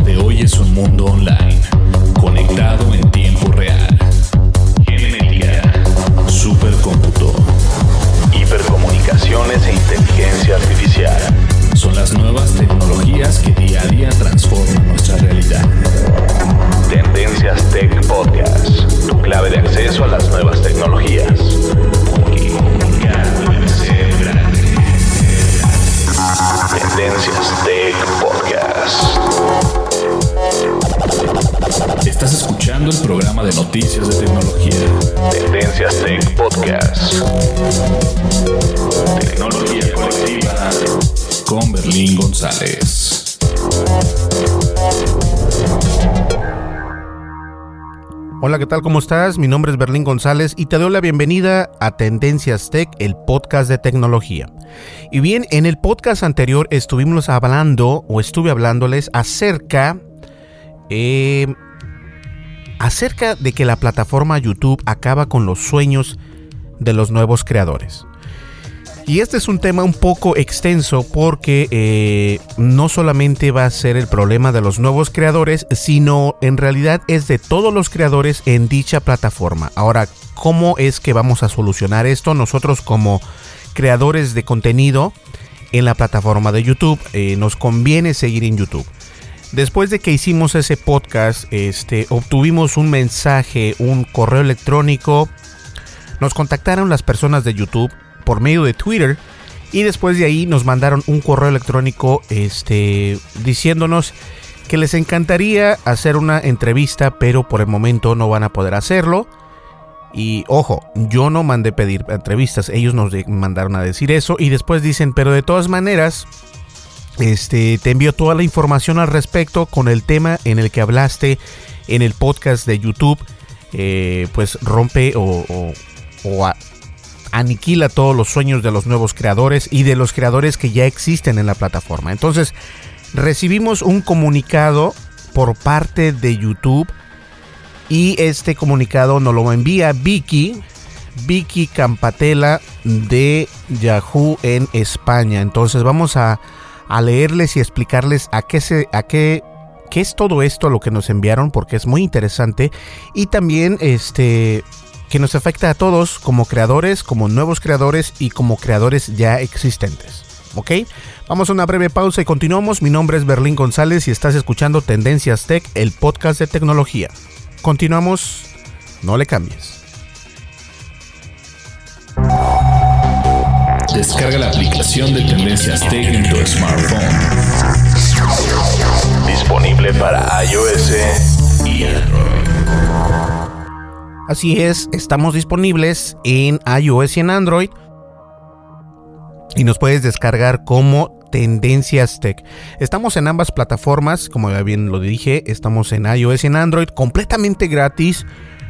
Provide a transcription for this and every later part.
De hoy es un mundo online, conectado en tiempo real. Genética, supercómputo, hipercomunicaciones e inteligencia artificial son las nuevas tecnologías que día a día transforman nuestra realidad. Tendencias Tech Podcast, tu clave de acceso a las nuevas tecnologías. Tendencias Tech Podcast. Estás escuchando el programa de noticias de tecnología. Tendencias Tech Podcast. Tecnología colectiva con Berlín González. Hola, ¿qué tal? ¿Cómo estás? Mi nombre es Berlín González y te doy la bienvenida a Tendencias Tech, el podcast de tecnología. Y bien, en el podcast anterior estuvimos hablando o estuve hablándoles acerca eh, acerca de que la plataforma YouTube acaba con los sueños de los nuevos creadores. Y este es un tema un poco extenso porque eh, no solamente va a ser el problema de los nuevos creadores, sino en realidad es de todos los creadores en dicha plataforma. Ahora, ¿cómo es que vamos a solucionar esto? Nosotros como creadores de contenido en la plataforma de YouTube, eh, nos conviene seguir en YouTube. Después de que hicimos ese podcast, este, obtuvimos un mensaje, un correo electrónico. Nos contactaron las personas de YouTube por medio de Twitter y después de ahí nos mandaron un correo electrónico este, diciéndonos que les encantaría hacer una entrevista, pero por el momento no van a poder hacerlo. Y ojo, yo no mandé pedir entrevistas, ellos nos mandaron a decir eso y después dicen, pero de todas maneras, este, te envío toda la información al respecto con el tema en el que hablaste en el podcast de YouTube, eh, pues rompe o, aniquila todos los sueños de los nuevos creadores y de los creadores que ya existen en la plataforma. Entonces, recibimos un comunicado por parte de YouTube y este comunicado nos lo envía Vicky, Vicky Campatela de Yahoo en España. Entonces, vamos a, a leerles y explicarles a qué se a qué qué es todo esto lo que nos enviaron porque es muy interesante y también este que nos afecta a todos como creadores, como nuevos creadores y como creadores ya existentes. ¿Ok? Vamos a una breve pausa y continuamos. Mi nombre es Berlín González y estás escuchando Tendencias Tech, el podcast de tecnología. Continuamos, no le cambies. Descarga la aplicación de Tendencias Tech en tu smartphone. Disponible para iOS y Android. Así es, estamos disponibles en iOS y en Android. Y nos puedes descargar como Tendencias Tech. Estamos en ambas plataformas, como ya bien lo dije, estamos en iOS y en Android, completamente gratis.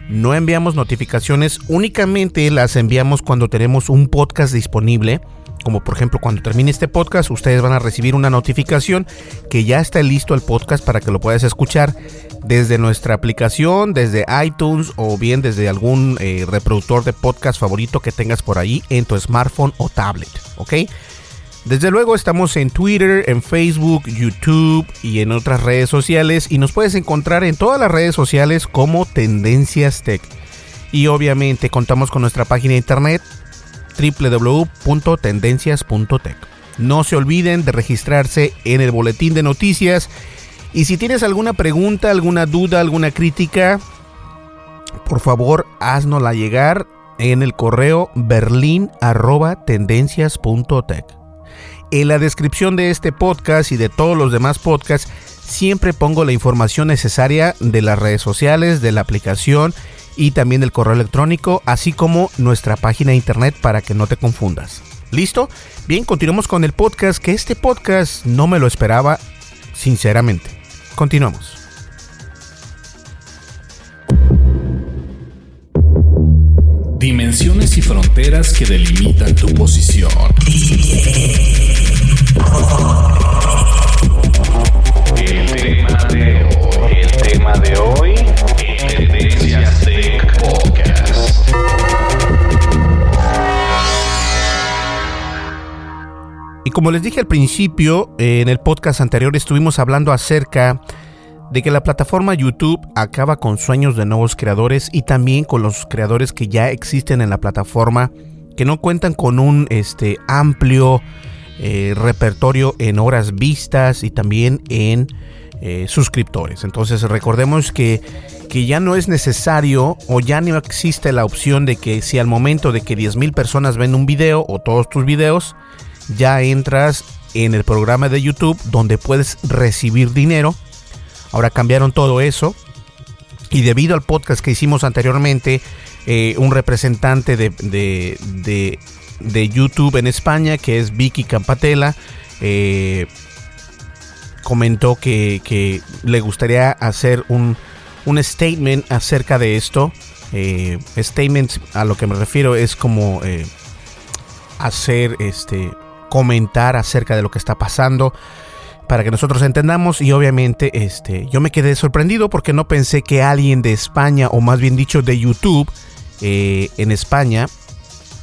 No enviamos notificaciones, únicamente las enviamos cuando tenemos un podcast disponible. Como por ejemplo cuando termine este podcast, ustedes van a recibir una notificación que ya está listo el podcast para que lo puedas escuchar desde nuestra aplicación, desde iTunes o bien desde algún eh, reproductor de podcast favorito que tengas por ahí en tu smartphone o tablet. ¿Ok? Desde luego estamos en Twitter, en Facebook, YouTube y en otras redes sociales y nos puedes encontrar en todas las redes sociales como Tendencias Tech. Y obviamente contamos con nuestra página de internet www.tendencias.tech. No se olviden de registrarse en el boletín de noticias y si tienes alguna pregunta, alguna duda, alguna crítica, por favor haznosla llegar en el correo berlin.tendencias.tech. En la descripción de este podcast y de todos los demás podcasts siempre pongo la información necesaria de las redes sociales, de la aplicación y también del correo electrónico, así como nuestra página de internet para que no te confundas. ¿Listo? Bien, continuamos con el podcast, que este podcast no me lo esperaba, sinceramente. Continuamos. Dimensiones y fronteras que delimitan tu posición. El tema de hoy, Podcast. Y como les dije al principio, eh, en el podcast anterior estuvimos hablando acerca de que la plataforma YouTube acaba con sueños de nuevos creadores y también con los creadores que ya existen en la plataforma, que no cuentan con un este, amplio eh, repertorio en horas vistas y también en eh, suscriptores. Entonces recordemos que, que ya no es necesario o ya no existe la opción de que si al momento de que 10.000 personas ven un video o todos tus videos, ya entras en el programa de YouTube donde puedes recibir dinero. Ahora cambiaron todo eso. Y debido al podcast que hicimos anteriormente, eh, un representante de, de YouTube en España, que es Vicky Campatela, eh, comentó que, que, le gustaría hacer un, un, statement acerca de esto. Eh, statement a lo que me refiero es como eh, hacer este comentar acerca de lo que está pasando para que nosotros entendamos y obviamente este yo me quedé sorprendido porque no pensé que alguien de España o más bien dicho de YouTube eh, en España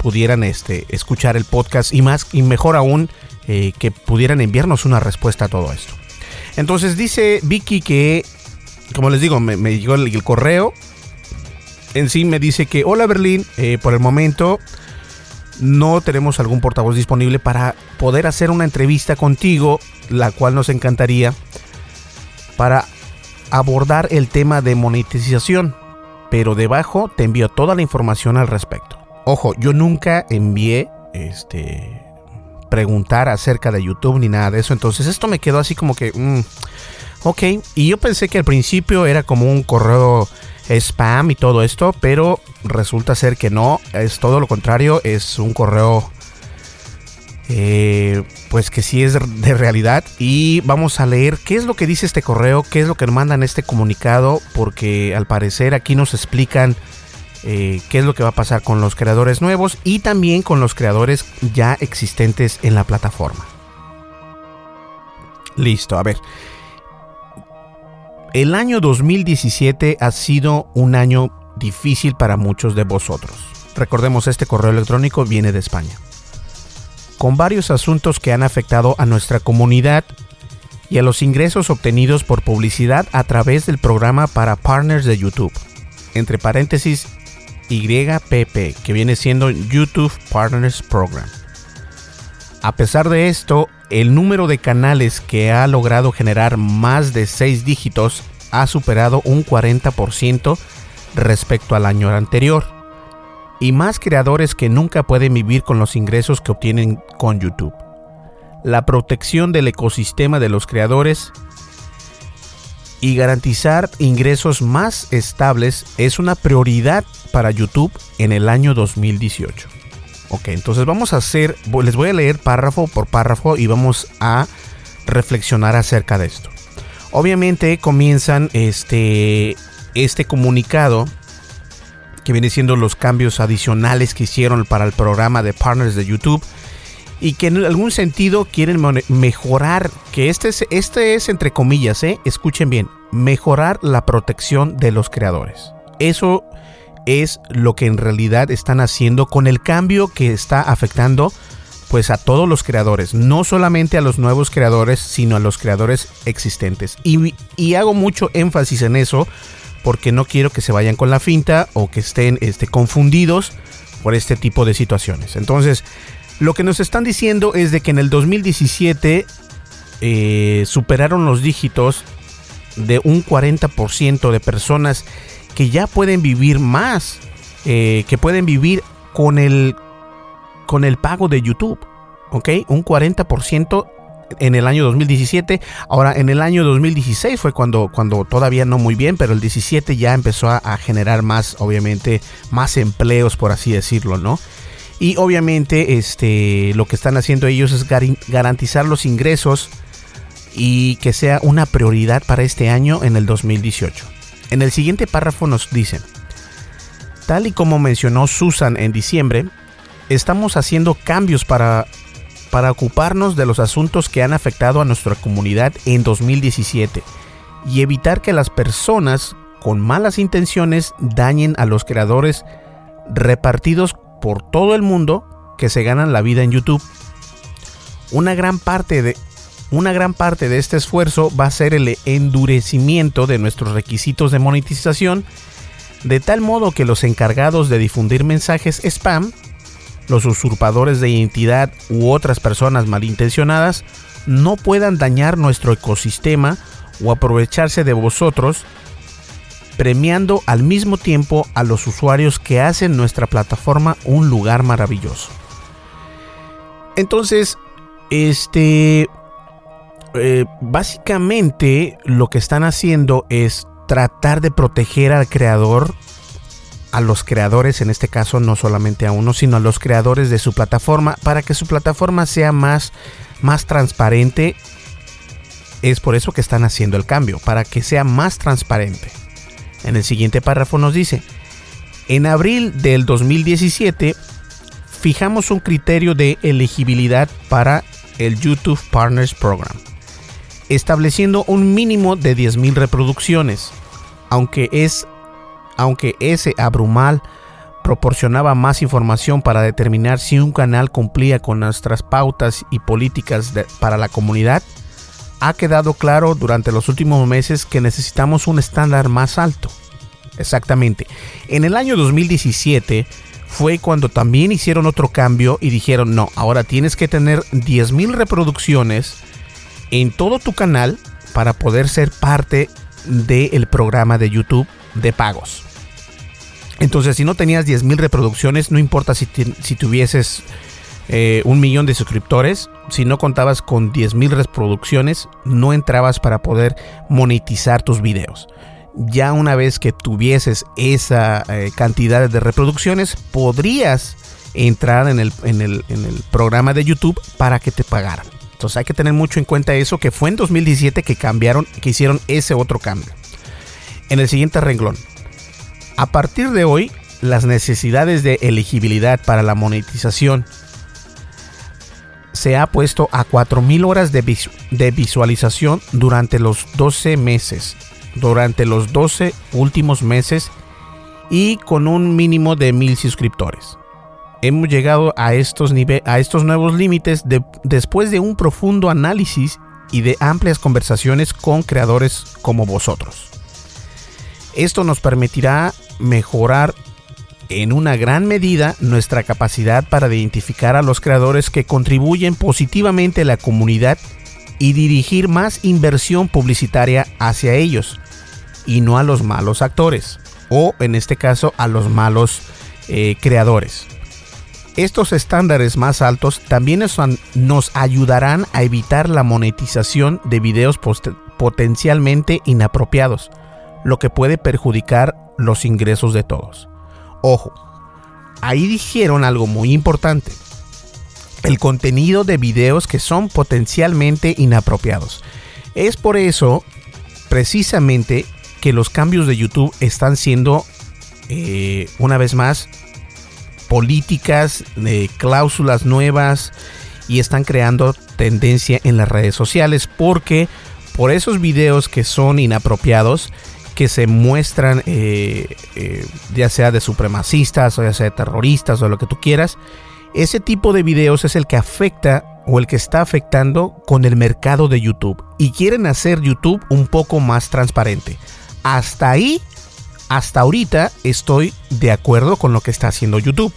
pudieran este, escuchar el podcast y más y mejor aún eh, que pudieran enviarnos una respuesta a todo esto. Entonces dice Vicky que, como les digo, me, llegó el, el, correo. En sí me dice que, hola Berlín, eh, por el momento no tenemos algún portavoz disponible para poder hacer una entrevista contigo, la cual nos encantaría para abordar el tema de monetización. Pero debajo te envío toda la información al respecto. Ojo, yo nunca envié este preguntar acerca de YouTube ni nada de eso. Entonces esto me quedó así como que, mm, ok. Y yo pensé que al principio era como un correo spam y todo esto, pero resulta ser que no, es todo lo contrario, es un correo eh, pues que sí es de realidad y vamos a leer qué es lo que dice este correo, qué es lo que mandan este comunicado, porque al parecer aquí nos explican eh, qué es lo que va a pasar con los creadores nuevos y también con los creadores ya existentes en la plataforma. Listo, a ver. El año 2017 ha sido un año difícil para muchos de vosotros. Recordemos, este correo electrónico viene de España. Con varios asuntos que han afectado a nuestra comunidad y a los ingresos obtenidos por publicidad a través del programa para partners de YouTube. Entre paréntesis, YPP, que viene siendo YouTube Partners Program. A pesar de esto, el número de canales que ha logrado generar más de 6 dígitos ha superado un 40% respecto al año anterior. Y más creadores que nunca pueden vivir con los ingresos que obtienen con YouTube. La protección del ecosistema de los creadores y garantizar ingresos más estables es una prioridad para YouTube en el año 2018. Ok, entonces vamos a hacer, les voy a leer párrafo por párrafo y vamos a reflexionar acerca de esto. Obviamente comienzan este, este comunicado que viene siendo los cambios adicionales que hicieron para el programa de partners de YouTube y que en algún sentido quieren mejorar, que este es, este es entre comillas, ¿eh? escuchen bien, mejorar la protección de los creadores. Eso es lo que en realidad están haciendo con el cambio que está afectando pues a todos los creadores, no solamente a los nuevos creadores, sino a los creadores existentes. Y, y hago mucho énfasis en eso porque no quiero que se vayan con la finta o que estén este, confundidos por este tipo de situaciones. Entonces, lo que nos están diciendo es de que en el 2017 eh, superaron los dígitos de un 40% de personas que ya pueden vivir más, eh, que pueden vivir con el, con el pago de YouTube. ¿Ok? Un 40% en el año 2017. Ahora, en el año 2016 fue cuando, cuando todavía no muy bien, pero el 17 ya empezó a, a generar más, obviamente, más empleos, por así decirlo, ¿no? Y obviamente, este, lo que están haciendo ellos es garantizar los ingresos y que sea una prioridad para este año en el 2018. En el siguiente párrafo nos dicen, tal y como mencionó Susan en diciembre, estamos haciendo cambios para para ocuparnos de los asuntos que han afectado a nuestra comunidad en 2017 y evitar que las personas con malas intenciones dañen a los creadores repartidos por todo el mundo que se ganan la vida en YouTube. Una gran parte de una gran parte de este esfuerzo va a ser el endurecimiento de nuestros requisitos de monetización, de tal modo que los encargados de difundir mensajes spam los usurpadores de identidad u otras personas malintencionadas no puedan dañar nuestro ecosistema o aprovecharse de vosotros, premiando al mismo tiempo a los usuarios que hacen nuestra plataforma un lugar maravilloso. Entonces, este, eh, básicamente lo que están haciendo es tratar de proteger al creador a los creadores, en este caso no solamente a uno, sino a los creadores de su plataforma, para que su plataforma sea más, más transparente. Es por eso que están haciendo el cambio, para que sea más transparente. En el siguiente párrafo nos dice, en abril del 2017 fijamos un criterio de elegibilidad para el YouTube Partners Program, estableciendo un mínimo de 10.000 reproducciones, aunque es aunque ese abrumal proporcionaba más información para determinar si un canal cumplía con nuestras pautas y políticas para la comunidad, ha quedado claro durante los últimos meses que necesitamos un estándar más alto. Exactamente. En el año 2017 fue cuando también hicieron otro cambio y dijeron, no, ahora tienes que tener 10.000 reproducciones en todo tu canal para poder ser parte del programa de YouTube de pagos. Entonces, si no tenías 10.000 reproducciones, no importa si, si tuvieses eh, un millón de suscriptores, si no contabas con 10.000 reproducciones, no entrabas para poder monetizar tus videos. Ya una vez que tuvieses esa eh, cantidad de reproducciones, podrías entrar en el, en, el, en el programa de YouTube para que te pagaran. Entonces hay que tener mucho en cuenta eso, que fue en 2017 que cambiaron, que hicieron ese otro cambio. En el siguiente renglón, a partir de hoy, las necesidades de elegibilidad para la monetización se ha puesto a 4.000 horas de, de, visualización durante los 12 meses, durante los 12 últimos meses y con un mínimo de 1.000 suscriptores. Hemos llegado a estos, a estos nuevos límites después de un profundo análisis y de amplias conversaciones con creadores como vosotros. Esto nos permitirá mejorar en una gran medida nuestra capacidad para identificar a los creadores que contribuyen positivamente a la comunidad y dirigir más inversión publicitaria hacia ellos y no a los malos actores o en este caso a los malos eh, creadores. Estos estándares más altos también nos ayudarán a evitar la monetización de videos potencialmente inapropiados lo que puede perjudicar los ingresos de todos. Ojo, ahí dijeron algo muy importante. El contenido de videos que son potencialmente inapropiados. Es por eso, precisamente, que los cambios de YouTube están siendo, eh, una vez más, políticas, de cláusulas nuevas y están creando tendencia en las redes sociales porque por esos videos que son inapropiados que se muestran, eh, eh, ya sea de supremacistas o ya sea de terroristas o lo que tú quieras, Ese tipo de videos es el que afecta o el que está afectando con el mercado de YouTube y quieren hacer YouTube un poco más transparente. Hasta ahí, hasta ahorita estoy de acuerdo con lo que está haciendo YouTube.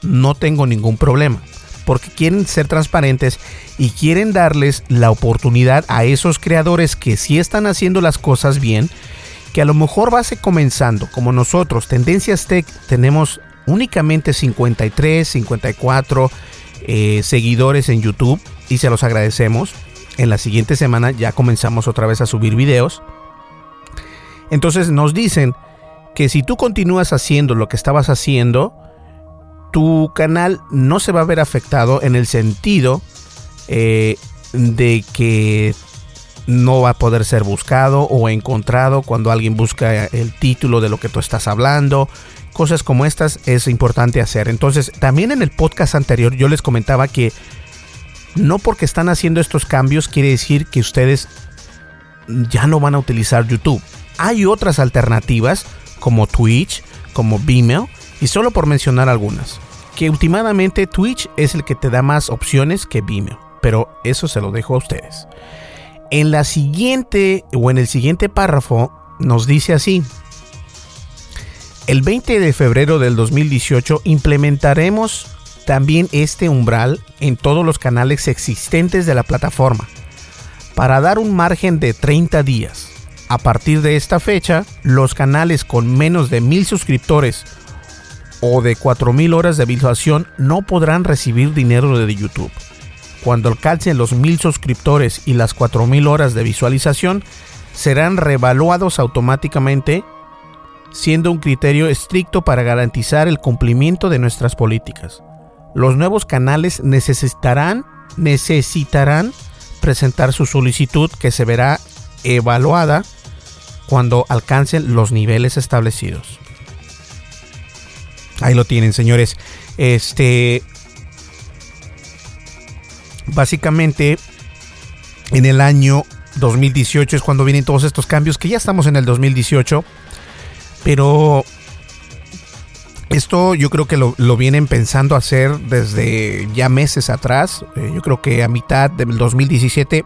No tengo ningún problema porque quieren ser transparentes y quieren darles la oportunidad a esos creadores que sí están haciendo las cosas bien, que a lo mejor va a ser comenzando, como nosotros, Tendencias Tech, tenemos únicamente 53, 54 eh, seguidores en YouTube y se los agradecemos. En la siguiente semana ya comenzamos otra vez a subir videos. Entonces nos dicen que si tú continúas haciendo lo que estabas haciendo, tu canal no se va a ver afectado en el sentido eh, de que no va a poder ser buscado o encontrado cuando alguien busca el título de lo que tú estás hablando. Cosas como estas es importante hacer. Entonces, también en el podcast anterior yo les comentaba que no porque están haciendo estos cambios quiere decir que ustedes ya no van a utilizar YouTube. Hay otras alternativas como Twitch, como Vimeo, y solo por mencionar algunas, que últimamente Twitch es el que te da más opciones que Vimeo, pero eso se lo dejo a ustedes. En la siguiente o en el siguiente párrafo nos dice así: El 20 de febrero del 2018 implementaremos también este umbral en todos los canales existentes de la plataforma para dar un margen de 30 días. A partir de esta fecha, los canales con menos de mil suscriptores o de 4.000 horas de visualización no podrán recibir dinero de YouTube. Cuando alcancen los 1.000 suscriptores y las 4.000 horas de visualización, serán revaluados automáticamente, siendo un criterio estricto para garantizar el cumplimiento de nuestras políticas. Los nuevos canales necesitarán, necesitarán presentar su solicitud que se verá evaluada cuando alcancen los niveles establecidos. Ahí lo tienen, señores. Este. Básicamente, en el año 2018 es cuando vienen todos estos cambios, que ya estamos en el 2018. Pero esto yo creo que lo, vienen pensando hacer desde ya meses atrás. Eh, yo creo que a mitad del 2017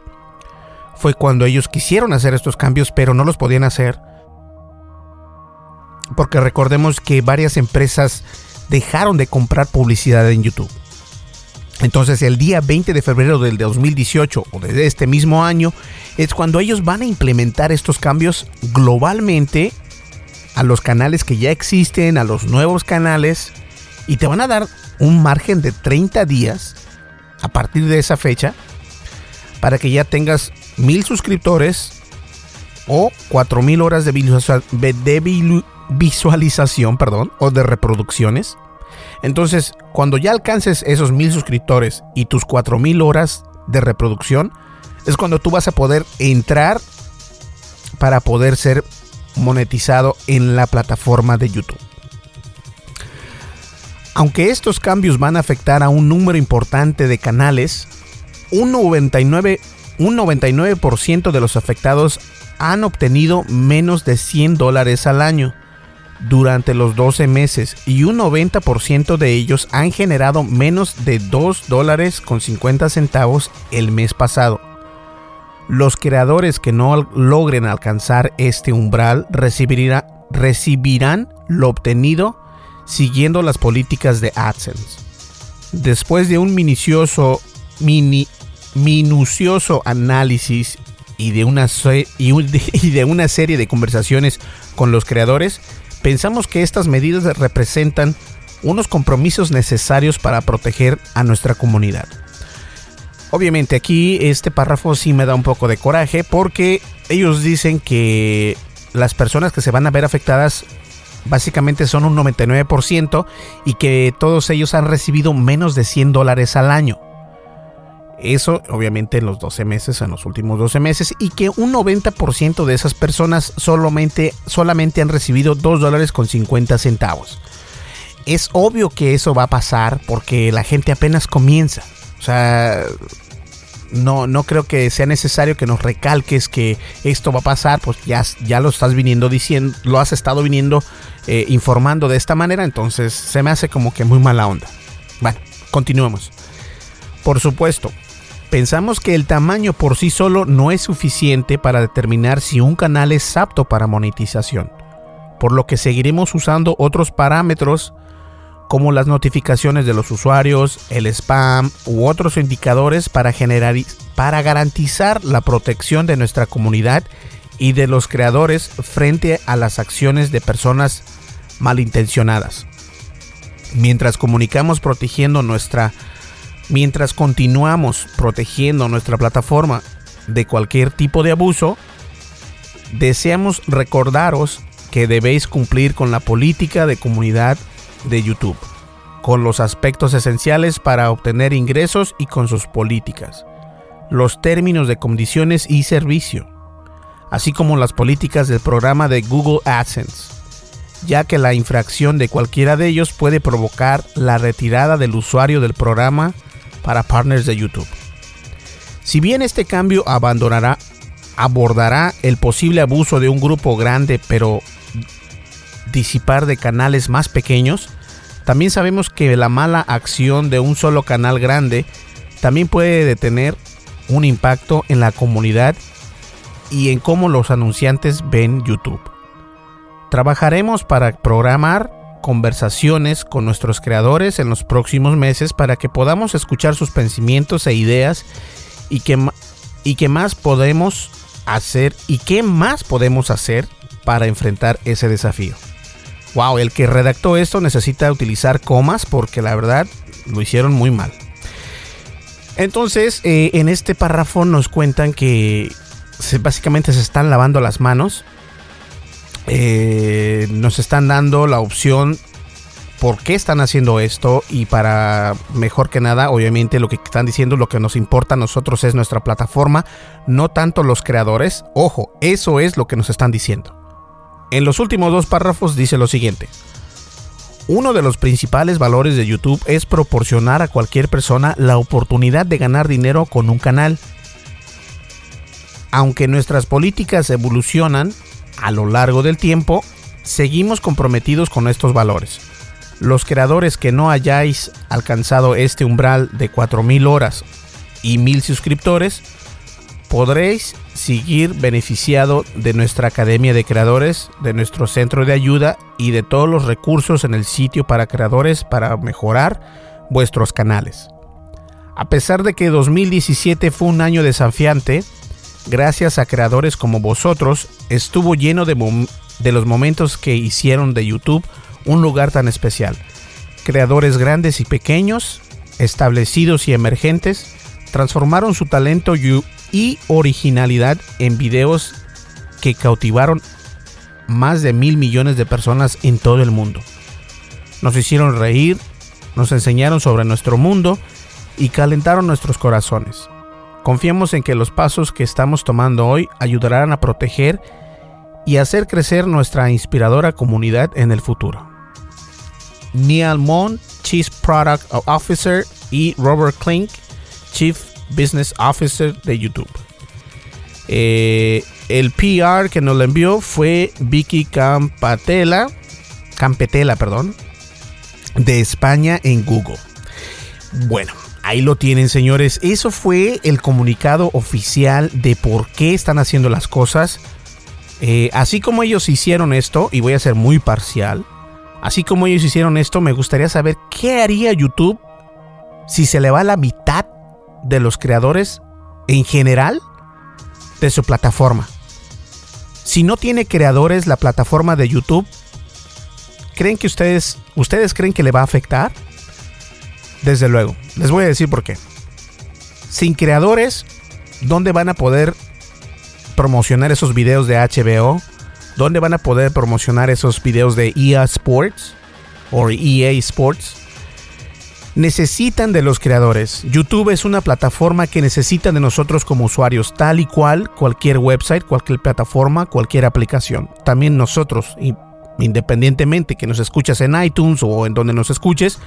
fue cuando ellos quisieron hacer estos cambios, pero no los podían hacer porque recordemos que varias empresas dejaron de comprar publicidad en YouTube. Entonces el día 20 de febrero del 2018 o de este mismo año es cuando ellos van a implementar estos cambios globalmente a los canales que ya existen, a los nuevos canales y te van a dar un margen de 30 días a partir de esa fecha para que ya tengas mil suscriptores o 4000 horas de, visualización, perdón, o de reproducciones. Entonces, cuando ya alcances esos mil suscriptores y tus cuatro mil horas de reproducción, es cuando tú vas a poder entrar para poder ser monetizado en la plataforma de YouTube. Aunque estos cambios van a afectar a un número importante de canales, un 99%, un 99 de los afectados han obtenido menos de 100 dólares al año durante los 12 meses y un 90% de ellos han generado menos de 2 dólares con 50 centavos el mes pasado. Los creadores que no logren alcanzar este umbral recibirán lo obtenido siguiendo las políticas de AdSense. Después de un minucioso, minucioso análisis y de, una y de una serie de conversaciones con los creadores, pensamos que estas medidas representan unos compromisos necesarios para proteger a nuestra comunidad. Obviamente aquí este párrafo sí me da un poco de coraje porque ellos dicen que las personas que se van a ver afectadas básicamente son un 99% y que todos ellos han recibido menos de 100 dólares al año. Eso obviamente en los 12 meses, en los últimos 12 meses, y que un 90% de esas personas solamente, solamente han recibido 2 dólares con 50 centavos. Es obvio que eso va a pasar porque la gente apenas comienza. O sea, no, no creo que sea necesario que nos recalques que esto va a pasar, pues ya, ya lo estás viniendo diciendo, lo has estado viniendo eh, informando de esta manera, entonces se me hace como que muy mala onda. Bueno, continuemos. Por supuesto, pensamos que el tamaño por sí solo no es suficiente para determinar si un canal es apto para monetización, por lo que seguiremos usando otros parámetros como las notificaciones de los usuarios, el spam u otros indicadores para, generar, para garantizar la protección de nuestra comunidad y de los creadores frente a las acciones de personas malintencionadas. Mientras comunicamos protegiendo nuestra mientras continuamos protegiendo nuestra plataforma de cualquier tipo de abuso, deseamos recordaros que debéis cumplir con la política de comunidad de YouTube, con los aspectos esenciales para obtener ingresos y con sus políticas, los términos de condiciones y servicio, así como las políticas del programa de Google AdSense, ya que la infracción de cualquiera de ellos puede provocar la retirada del usuario del programa para partners de YouTube. Si bien este cambio abandonará, abordará el posible abuso de un grupo grande, pero disipar de canales más pequeños, también sabemos que la mala acción de un solo canal grande también puede tener un impacto en la comunidad y en cómo los anunciantes ven YouTube. Trabajaremos para programar conversaciones con nuestros creadores en los próximos meses para que podamos escuchar sus pensamientos e ideas y que, y más podemos hacer y qué más podemos hacer para enfrentar ese desafío. Wow, el que redactó esto necesita utilizar comas porque la verdad lo hicieron muy mal. Entonces, eh, en este párrafo nos cuentan que básicamente se están lavando las manos. Eh, nos están dando la opción por qué están haciendo esto y para mejor que nada, obviamente lo que están diciendo, lo que nos importa a nosotros es nuestra plataforma, no tanto los creadores. Ojo, eso es lo que nos están diciendo. En los últimos dos párrafos dice lo siguiente. Uno de los principales valores de YouTube es proporcionar a cualquier persona la oportunidad de ganar dinero con un canal. Aunque nuestras políticas evolucionan a lo largo del tiempo, seguimos comprometidos con estos valores. Los creadores que no hayáis alcanzado este umbral de 4.000 horas y 1.000 suscriptores, podréis seguir beneficiado de nuestra Academia de Creadores, de nuestro centro de ayuda y de todos los recursos en el sitio para creadores para mejorar vuestros canales. A pesar de que 2017 fue un año desafiante, gracias a creadores como vosotros, estuvo lleno de, los momentos que hicieron de YouTube un lugar tan especial. Creadores grandes y pequeños, establecidos y emergentes, transformaron su talento y originalidad en videos que cautivaron más de mil millones de personas en todo el mundo. Nos hicieron reír, nos enseñaron sobre nuestro mundo y calentaron nuestros corazones. Confiamos en que los pasos que estamos tomando hoy ayudarán a proteger y hacer crecer nuestra inspiradora comunidad en el futuro. Neil Mon, Chief Product Officer, y Robert Klink, Chief Business Officer de YouTube. Eh, el PR que nos lo envió fue Vicky Campatela, Campetela, perdón, de España en Google. Bueno, ahí lo tienen, señores. Eso fue el comunicado oficial de por qué están haciendo las cosas. Eh, así como ellos hicieron esto, y voy a ser muy parcial, así como ellos hicieron esto, me gustaría saber qué haría YouTube si se le va la mitad de los creadores en general de su plataforma. Si no tiene creadores la plataforma de YouTube, ¿creen que ustedes, ustedes creen que le va a afectar? Desde luego, les voy a decir por qué. Sin creadores, ¿dónde van a poder promocionar esos videos de HBO? ¿Dónde van a poder promocionar esos videos de EA Sports o EA Sports? necesitan de los creadores. YouTube es una plataforma que necesita de nosotros como usuarios, tal y cual cualquier website, cualquier plataforma, cualquier aplicación. También nosotros, independientemente que nos escuches en iTunes o en donde nos escuches,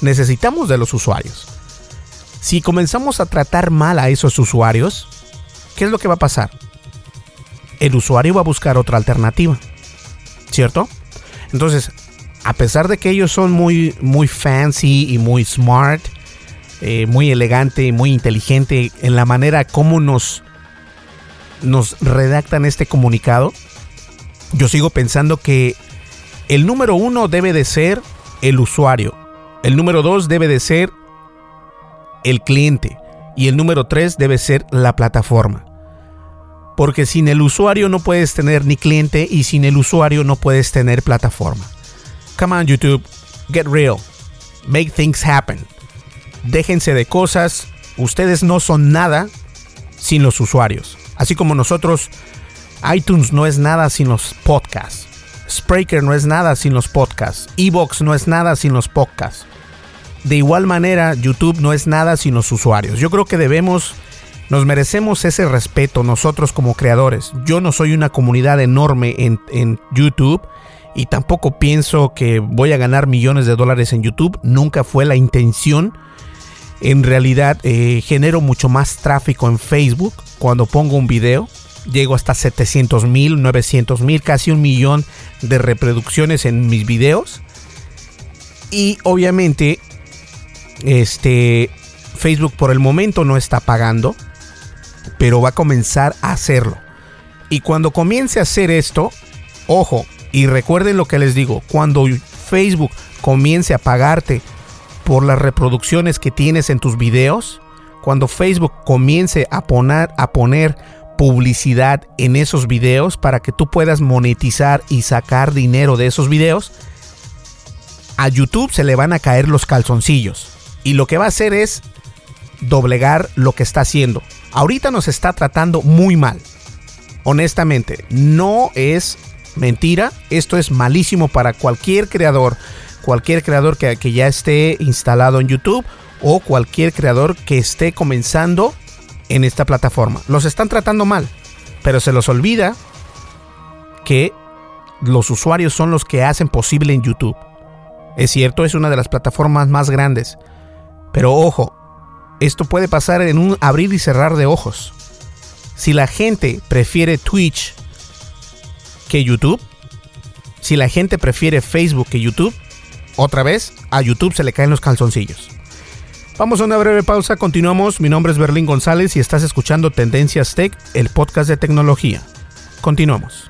necesitamos de los usuarios. Si comenzamos a tratar mal a esos usuarios, ¿qué es lo que va a pasar? El usuario va a buscar otra alternativa, ¿cierto? Entonces, a pesar de que ellos son muy, muy fancy y muy smart, eh, muy elegante, muy inteligente en la manera como nos, nos redactan este comunicado. Yo sigo pensando que el número uno debe de ser el usuario. El número dos debe de ser el cliente. Y el número tres debe ser la plataforma. Porque sin el usuario no puedes tener ni cliente y sin el usuario no puedes tener plataforma. Come on YouTube, get real. Make things happen. Déjense de cosas. Ustedes no son nada sin los usuarios. Así como nosotros, iTunes no es nada sin los podcasts. Spreaker no es nada sin los podcasts. Evox no es nada sin los podcasts. De igual manera, YouTube no es nada sin los usuarios. Yo creo que debemos, nos merecemos ese respeto nosotros como creadores. Yo no soy una comunidad enorme en, en YouTube y tampoco pienso que voy a ganar millones de dólares en YouTube. Nunca fue la intención. En realidad eh, genero mucho más tráfico en Facebook cuando pongo un video. Llego hasta 700 mil, 900 mil, casi un millón de reproducciones en mis videos. Y obviamente, este Facebook por el momento no está pagando, pero va a comenzar a hacerlo. Y cuando comience a hacer esto, ojo, y recuerden lo que les digo, cuando Facebook comience a pagarte por las reproducciones que tienes en tus videos, cuando Facebook comience a poner, a poner publicidad en esos videos para que tú puedas monetizar y sacar dinero de esos videos, a YouTube se le van a caer los calzoncillos. Y lo que va a hacer es doblegar lo que está haciendo. Ahorita nos está tratando muy mal. Honestamente, no es mentira. Esto es malísimo para cualquier creador. Cualquier creador que, que ya esté instalado en YouTube o cualquier creador que esté comenzando en esta plataforma. Los están tratando mal, pero se los olvida que los usuarios son los que hacen posible en YouTube. Es cierto, es una de las plataformas más grandes, pero ojo, esto puede pasar en un abrir y cerrar de ojos. Si la gente prefiere Twitch que YouTube, si la gente prefiere Facebook que YouTube, otra vez a YouTube se le caen los calzoncillos. Vamos a una breve pausa, continuamos. Mi nombre es Berlín González y estás escuchando Tendencias Tech, el podcast de tecnología. Continuamos.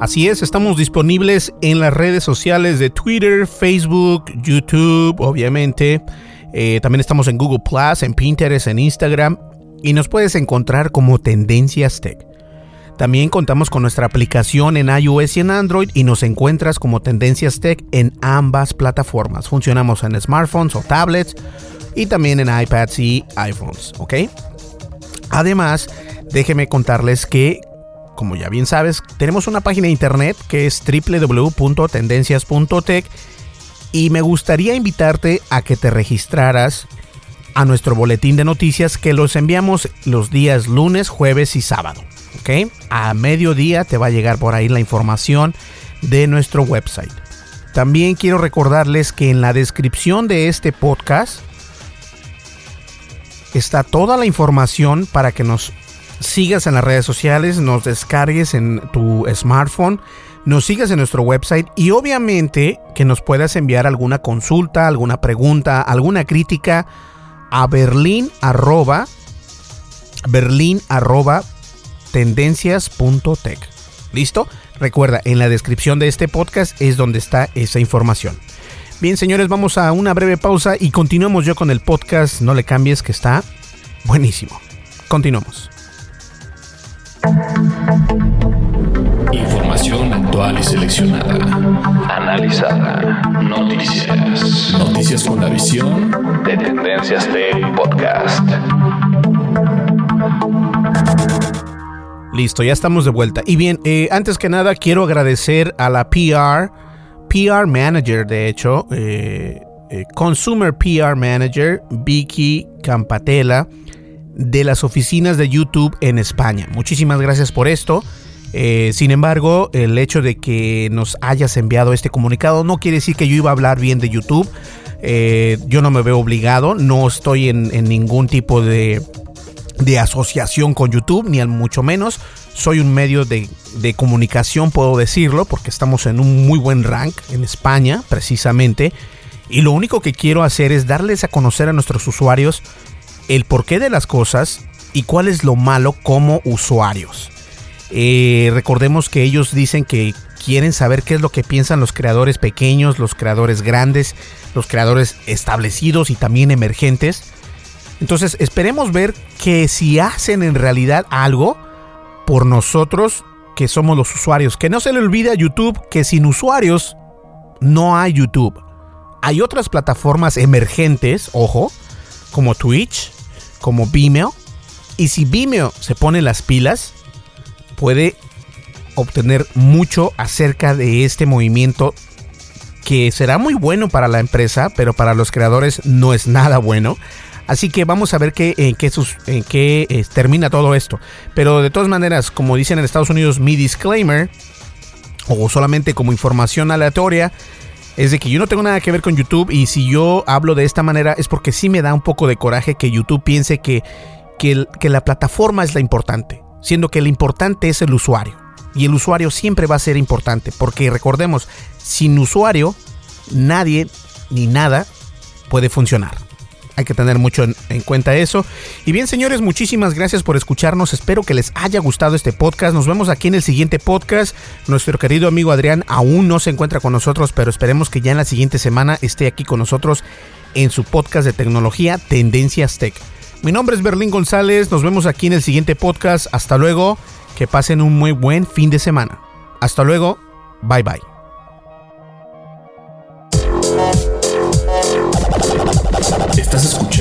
Así es, estamos disponibles en las redes sociales de Twitter, Facebook, YouTube, obviamente. Eh, también estamos en Google Plus, en Pinterest, en Instagram. Y nos puedes encontrar como Tendencias Tech. También contamos con nuestra aplicación en iOS y en Android y nos encuentras como Tendencias Tech en ambas plataformas. Funcionamos en smartphones o tablets y también en iPads y iPhones, ¿ok? Además, déjeme contarles que, como ya bien sabes, tenemos una página de internet que es www.tendencias.tech y me gustaría invitarte a que te registraras a nuestro boletín de noticias que los enviamos los días lunes, jueves y sábado. ¿ok? A mediodía te va a llegar por ahí la información de nuestro website. También quiero recordarles que en la descripción de este podcast está toda la información para que nos sigas en las redes sociales, nos descargues en tu smartphone, nos sigas en nuestro website y obviamente que nos puedas enviar alguna consulta, alguna pregunta, alguna crítica a berlin arroba berlin arroba tendencias.tech. ¿Listo? Recuerda, en la descripción de este podcast es donde está esa información. Bien, señores, vamos a una breve pausa y continuamos yo con el podcast. No le cambies que está buenísimo. Continuamos. Información actual y seleccionada. Analizada. Noticias. Noticias con la visión de Tendencias Tech Podcast. Listo, ya estamos de vuelta. Y bien, eh, antes que nada quiero agradecer a la PR PR Manager, de hecho, eh, eh, Consumer PR Manager, Vicky Campatela, de las oficinas de YouTube en España. Muchísimas gracias por esto. Eh, sin embargo, el hecho de que nos hayas enviado este comunicado no quiere decir que yo iba a hablar bien de YouTube. yo no me veo obligado, no estoy en, ningún tipo de, de, asociación con YouTube, ni al mucho menos. Soy un medio de, de, comunicación, puedo decirlo, porque estamos en un muy buen rank en España, precisamente. Y lo único que quiero hacer es darles a conocer a nuestros usuarios el porqué de las cosas y cuál es lo malo como usuarios. Eh, recordemos que ellos dicen que quieren saber qué es lo que piensan los creadores pequeños, los creadores grandes, los creadores establecidos y también emergentes. Entonces esperemos ver que si hacen en realidad algo por nosotros que somos los usuarios. Que no se le olvide a YouTube que sin usuarios no hay YouTube. Hay otras plataformas emergentes, ojo, como Twitch, como Vimeo. Y si Vimeo se pone las pilas, puede obtener mucho acerca de este movimiento que será muy bueno para la empresa, pero para los creadores no es nada bueno. Así que vamos a ver qué, en qué, sus, en qué eh, termina todo esto. Pero de todas maneras, como dicen en Estados Unidos, mi disclaimer, o solamente como información aleatoria, es de que yo no tengo nada que ver con YouTube y si yo hablo de esta manera es porque sí me da un poco de coraje que YouTube piense que, que, la plataforma es la importante, siendo que lo importante es el usuario. Y el usuario siempre va a ser importante, porque recordemos, sin usuario, nadie ni nada puede funcionar. Hay que tener mucho en, cuenta eso. Y bien, señores, muchísimas gracias por escucharnos. Espero que les haya gustado este podcast. Nos vemos aquí en el siguiente podcast. Nuestro querido amigo Adrián aún no se encuentra con nosotros, pero esperemos que ya en la siguiente semana esté aquí con nosotros en su podcast de tecnología Tendencias Tech. Mi nombre es Berlín González. Nos vemos aquí en el siguiente podcast. Hasta luego. Que pasen un muy buen fin de semana. Hasta luego. Bye bye.